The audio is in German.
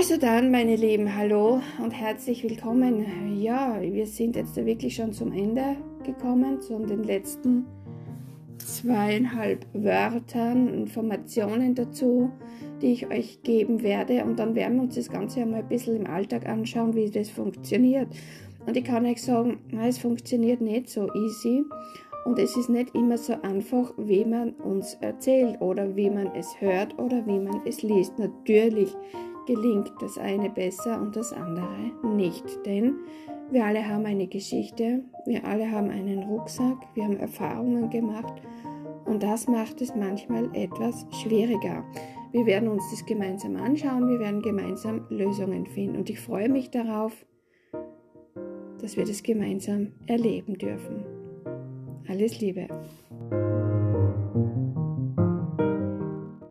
Also dann, meine Lieben, hallo und herzlich willkommen. Ja, wir sind jetzt wirklich schon zum Ende gekommen, zu den letzten zweieinhalb Wörtern, Informationen dazu, die ich euch geben werde. Und dann werden wir uns das Ganze einmal ein bisschen im Alltag anschauen, wie das funktioniert. Und ich kann euch sagen, es funktioniert nicht so easy. Und es ist nicht immer so einfach, wie man uns erzählt oder wie man es hört oder wie man es liest. Natürlich gelingt das eine besser und das andere nicht, denn wir alle haben eine Geschichte, wir alle haben einen Rucksack, wir haben Erfahrungen gemacht und das macht es manchmal etwas schwieriger. Wir werden uns das gemeinsam anschauen, wir werden gemeinsam Lösungen finden und ich freue mich darauf, dass wir das gemeinsam erleben dürfen. Alles Liebe.